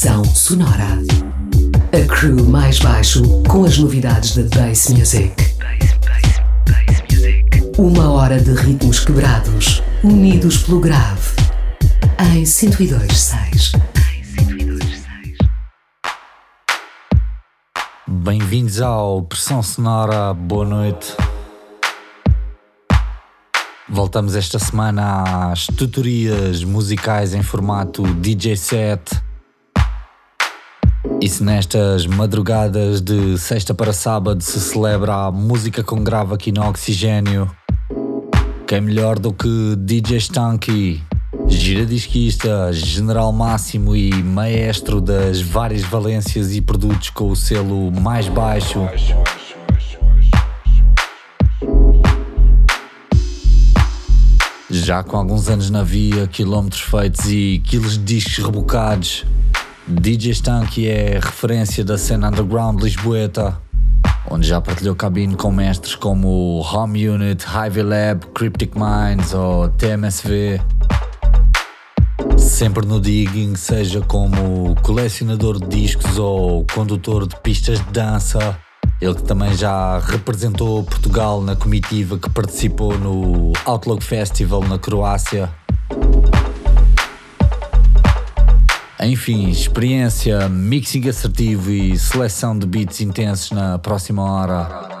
Estação Sonora. A crew mais baixo com as novidades da Bass Music. Uma hora de ritmos quebrados, unidos pelo grave. Em 102.6. Bem-vindos ao Pressão Sonora, boa noite. Voltamos esta semana às tutorias musicais em formato DJ set. E se nestas madrugadas de sexta para sábado se celebra a música com grave aqui no Oxigênio, quem é melhor do que DJ Stanky, giradisquista, general máximo e maestro das várias valências e produtos com o selo mais baixo. Já com alguns anos na via, quilómetros feitos e quilos de discos rebocados, DJ Stanky é referência da cena underground lisboeta, onde já partilhou cabine com mestres como Home Unit, Hive Lab, Cryptic Minds ou TMSV. Sempre no digging, seja como colecionador de discos ou condutor de pistas de dança. Ele que também já representou Portugal na comitiva que participou no Outlook Festival na Croácia. Enfim, experiência, mixing assertivo e seleção de beats intensos na próxima hora.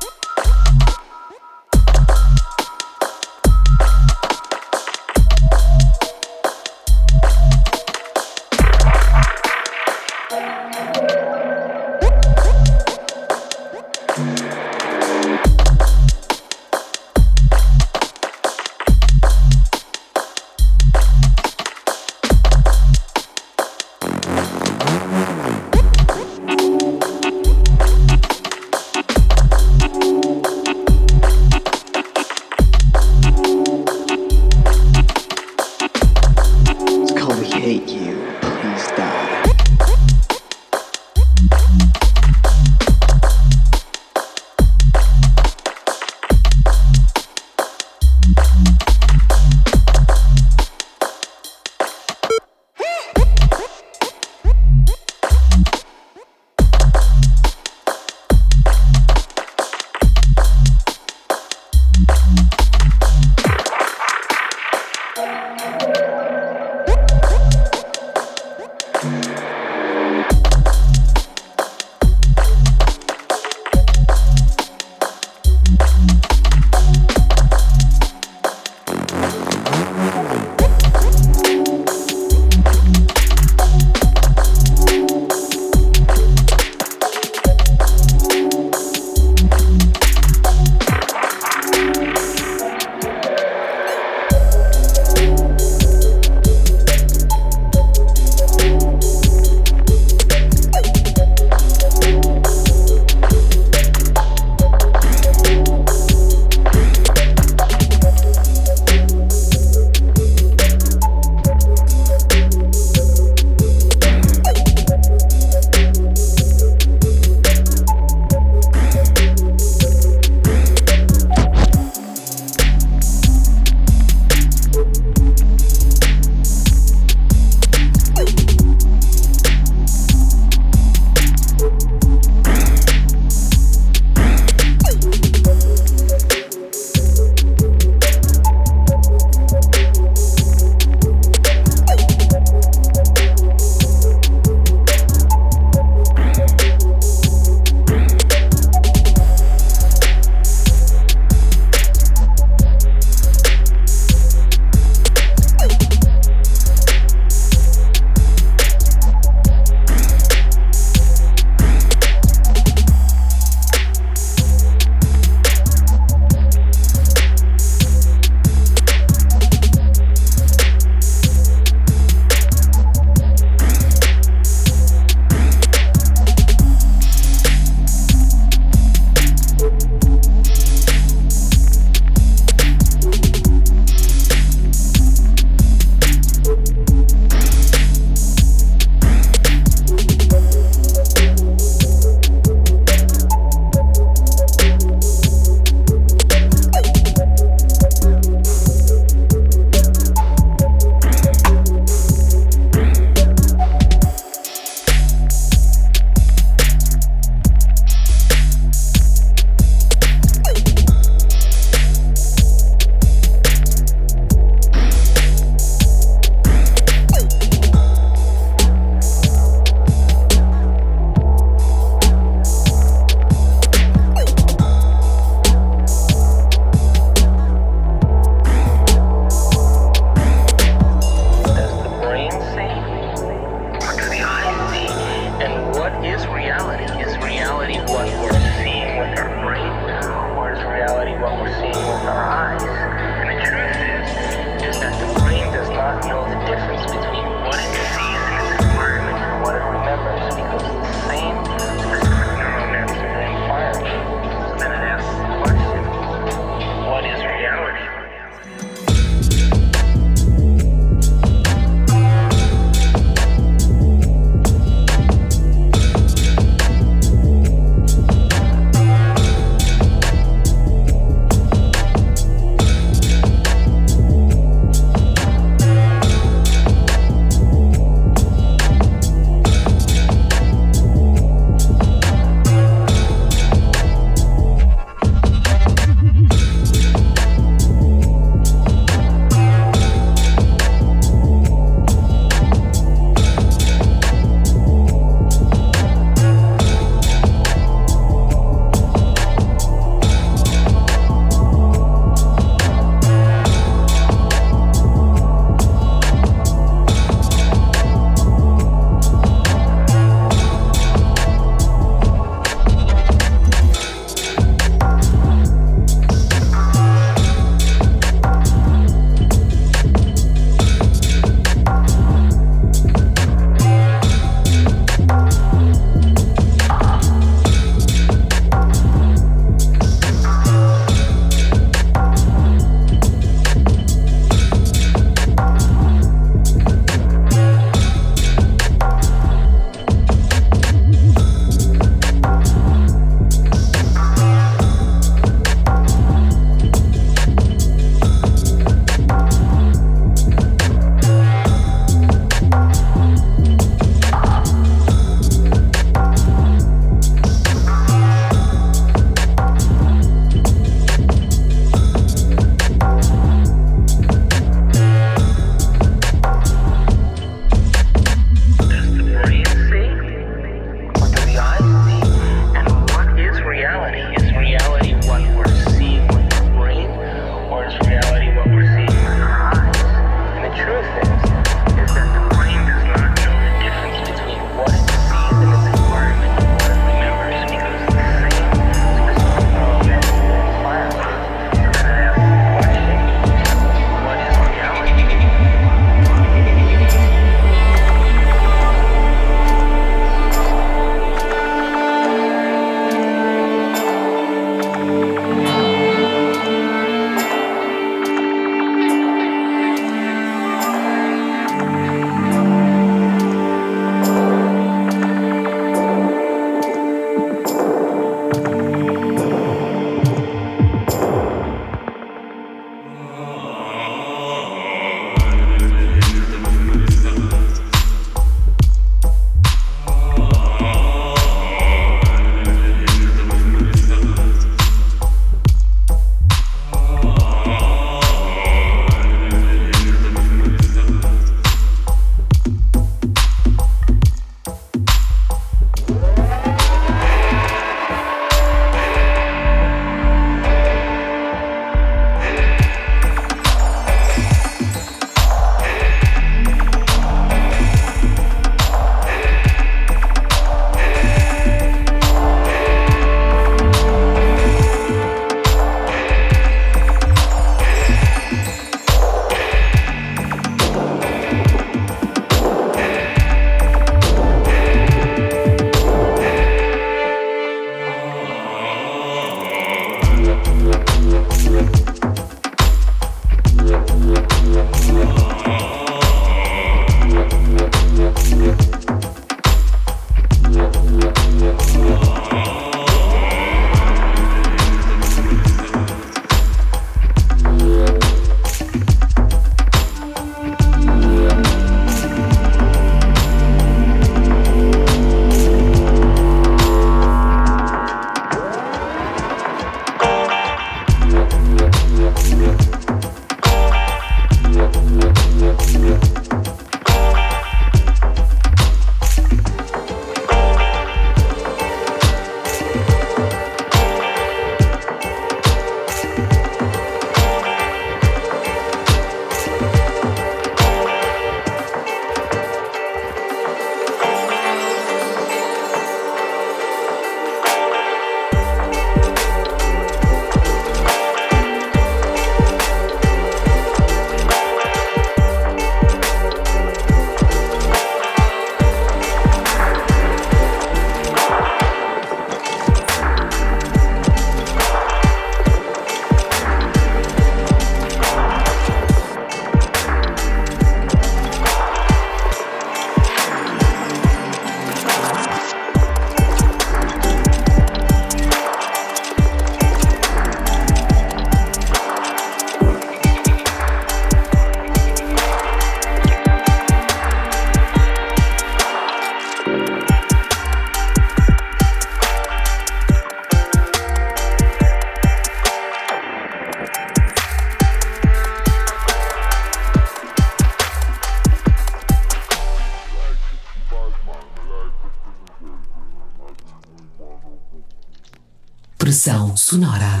Sonora.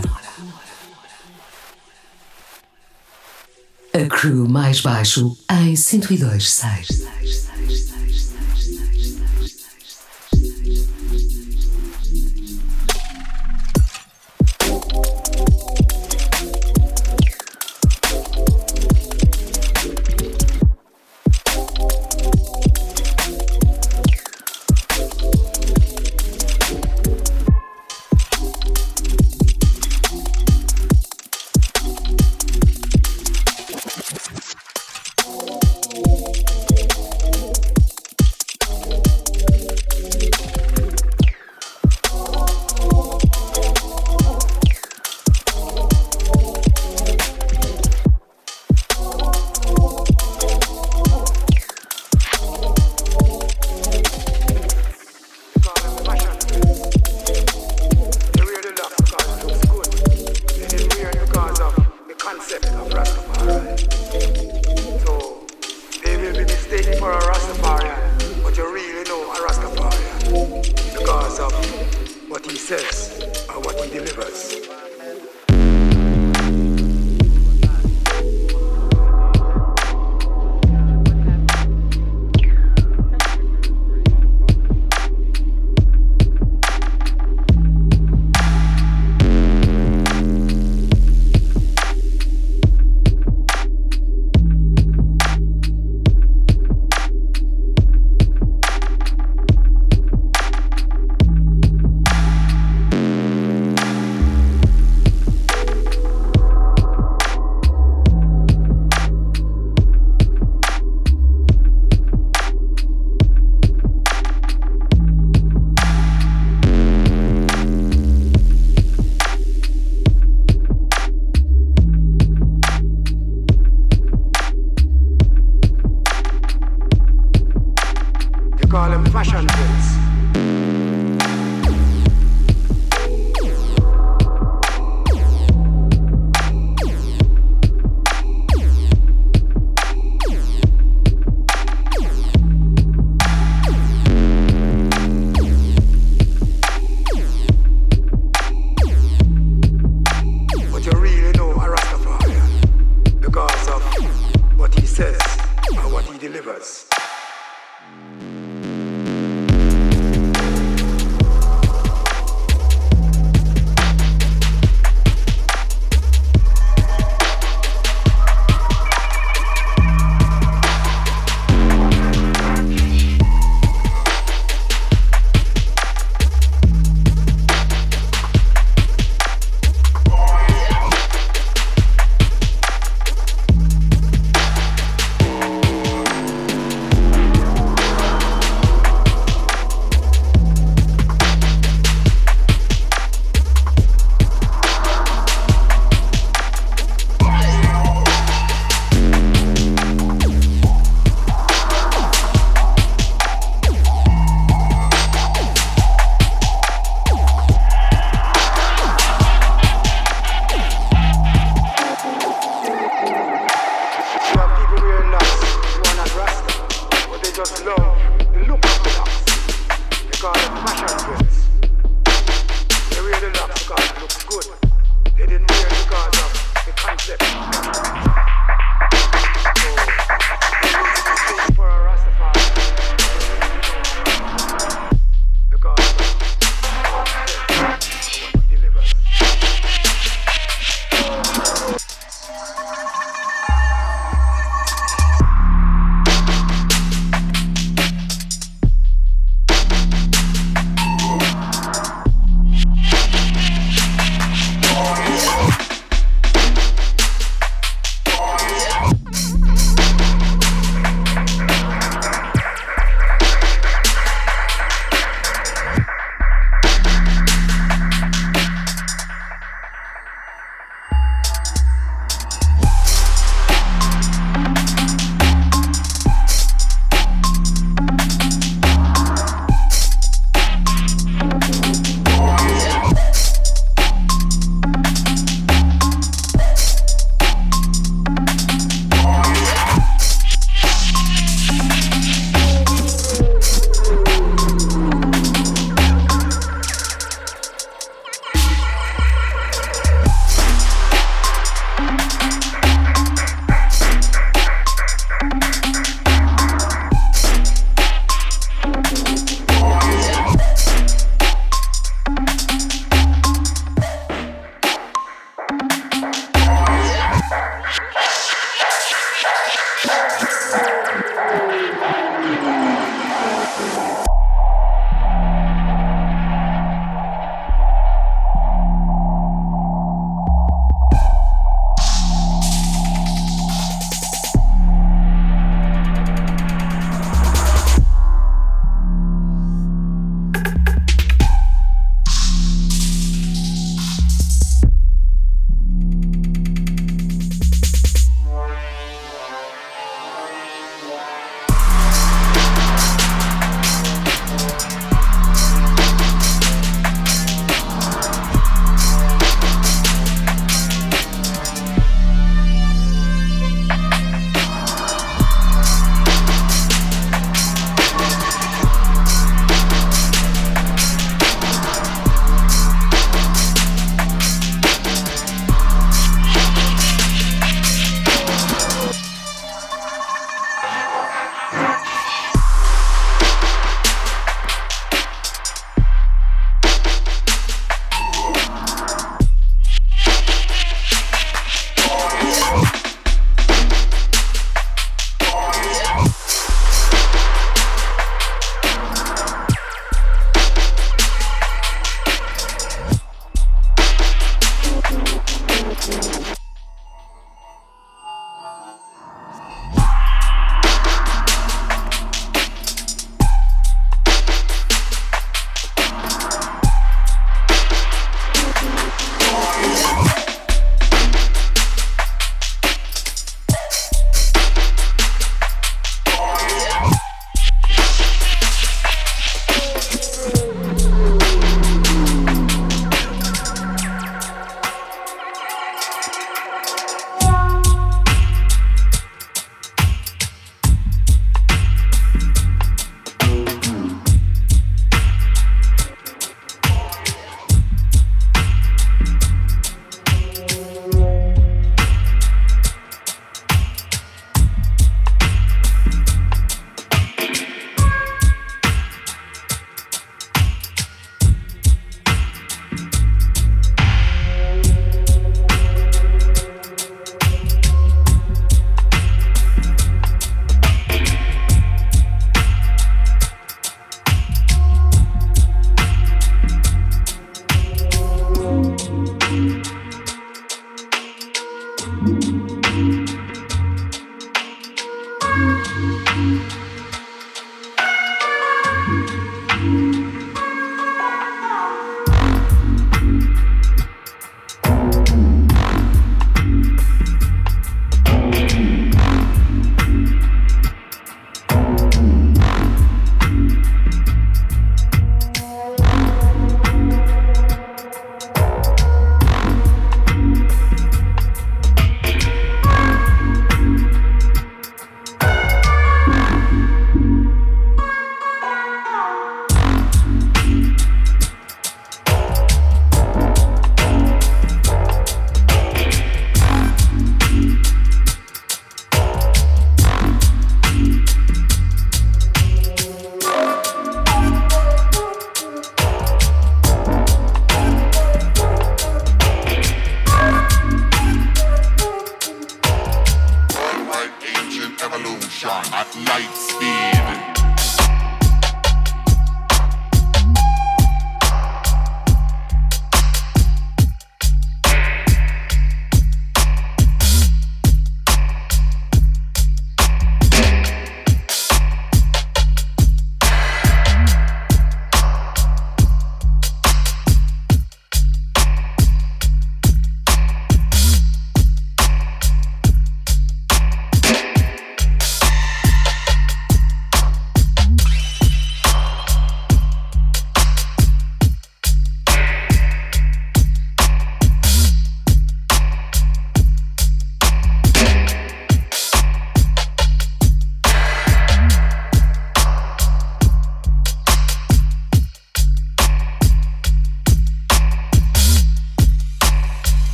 A crew mais baixo em 102.6.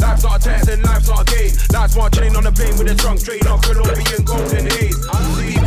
Life's not a test and life's not a game. Life's my chain on a plane with a trunk straight up. in golden haze.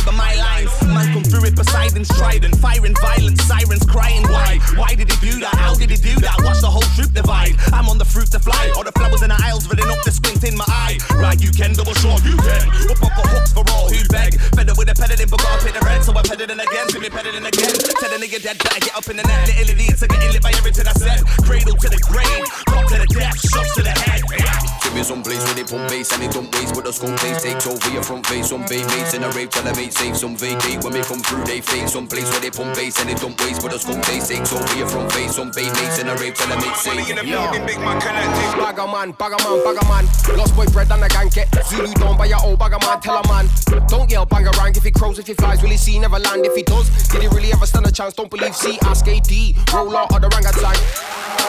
fiber my lines. man, come through Fury, Poseidon's trident, firing violence, sirens crying. Why? Why did he do that? How did he do that? Watch the whole troop divide. I'm on the fruit to fly, all the flowers in the aisles, filling up the squint in my eye. Right, you can double short, you can. Up off the hooks for all who beg. Fed up with a peddling, but gotta pay the rent, so I'm peddling again. See me peddling again. Tell a nigga that better get up in the net. The ill idiots are getting lit by everything I said. Cradle to the grave, rock to the death, shots to the head. Give me some place where they pump bass and they dump bass, but the skull face takes over your front face. Some bay mates in a rave, tell a mate bagger man, bagger man. Bagger man. Lost boy bread and a gang get Zulu down by your old bagger man, tell a man. Don't yell bang around if he crows, if he flies, will he see never land? If he does, did he really ever stand a chance? Don't believe C, ask AD, roll out of the orangutan.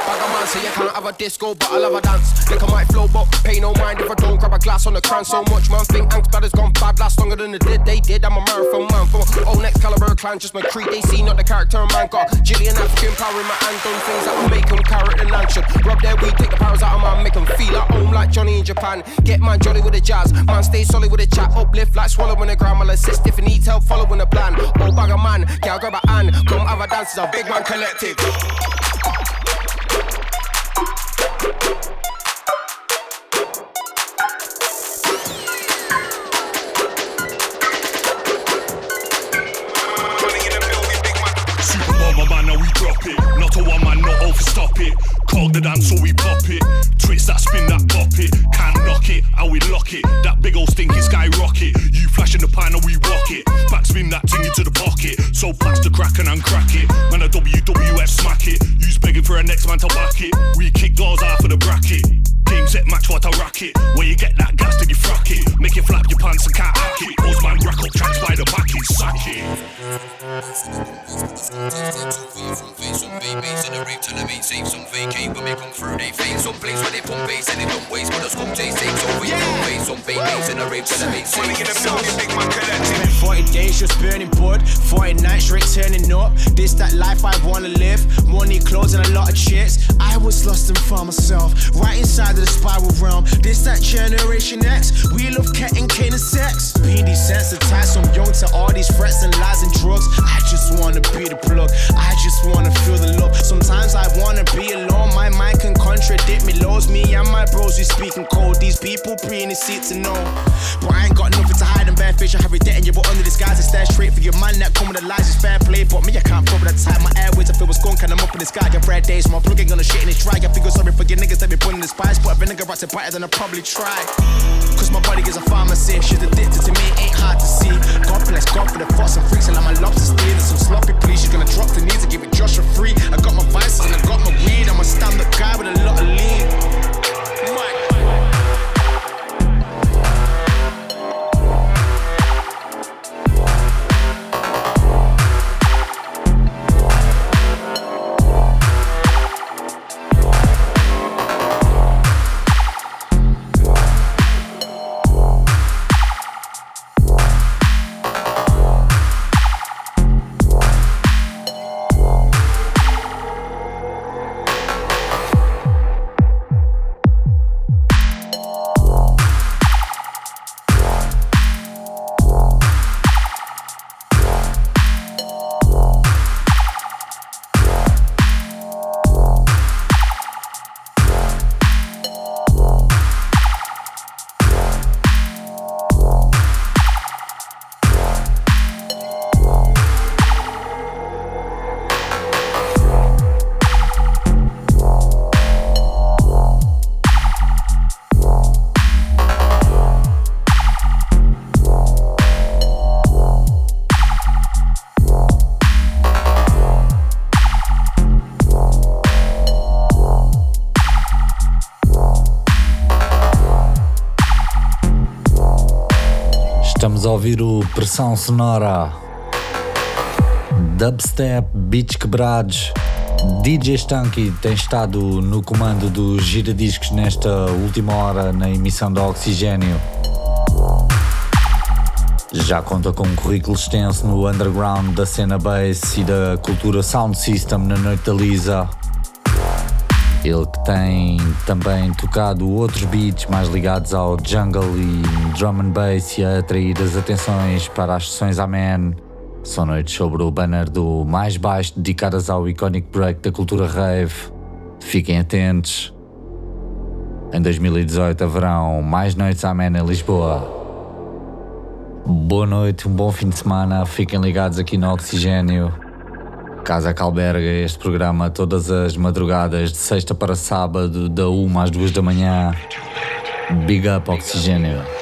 Bagger man say you can't have a disco, but I love a dance. Liquor might flow, but pay no mind if I don't grab a glass on the crown. So much man think Ank's bad has gone bad, last longer than it did. They did. I'm a marathon man from old next caliber clan, just my creed. They see not the character man. Got Jillian African power in my hand, done things that will make them carrot the luncheon. Rub their weed, take the powers out of man, make them feel at home like Johnny in Japan. Get man jolly with the jazz, man stay solid with the chat, uplift like swallowing the ground. I'll assist if you need help, following the plan. Old bagger man, girl grab a hand, come have a dance, it's a big man collective. Can stop it, cog the dance so we pop it. Twist that spin that pop it. Can't knock it, how we lock it. That big old stinky skyrocket. You flash in the pan and we rock it. Backspin that thing into the pocket. So pass the crack and uncrack it. Man, a WWF smack it. You's begging for a next man to back it. We kick doors out of the bracket. Game set match what I rock it. Where you get that gas, then you frack it. Make it flap your pants and can't hack it. Those man rack up tracks by the back, it sack it. Some vacate when we come through, they some place they pump and they don't waste. But the don't face some in the till the mates Money in the building, big 40 days just burning wood, 40 nights straight turning up. This that life I wanna live. Money, clothes, and a lot of chicks. I was lost and found myself, right inside of the spiral realm. This that generation X. We love cat and cane and sex. Being desensitized from young to all these threats and lies and drugs. I just wanna be the plug. I just wanna feel the love. Sometimes I wanna be alone. My mind can contradict me. Lows me and my bros, we speaking cold. These people pre in the seat to know. But I ain't got nothing to hide and bare fish. I have it and you but under disguise and stand straight for your man that come with the lies is fair play. But me, I can't cover the time. My airways, I feel what's going, can I'm up in the sky. Your bread days, my plug ain't gonna shit and it's dry. I figure sorry for your niggas that be putting the spice. But vinegar rats it better than I probably try. Cause my body is a pharmacy. She's addicted to me, ain't hard to see. God bless God for the thoughts and freaks. And like my lobster stealing some sloppy, please. She's gonna drop the knees and give it Josh for free. I got my vices and I got my weed. I'm a stand up guy with a lot of lean. Estamos a ouvir o Pressão Sonora, Dubstep, Beats Quebrados. DJ Stanky tem estado no comando dos giradiscos nesta última hora na emissão da Oxigênio. Já conta com um currículo extenso no underground da cena bass e da cultura sound system na noite da Lisa. Ele que tem também tocado outros beats mais ligados ao jungle e drum and bass e a atrair as atenções para as sessões Amen. São noites sobre o banner do mais baixo dedicadas ao iconic break da cultura rave. Fiquem atentos. Em 2018 haverão mais noites Amen em Lisboa. Boa noite, um bom fim de semana. Fiquem ligados aqui no Oxigênio. Casa que alberga este programa todas as madrugadas de sexta para sábado, da 1 às 2 da manhã. Big up Oxigênio.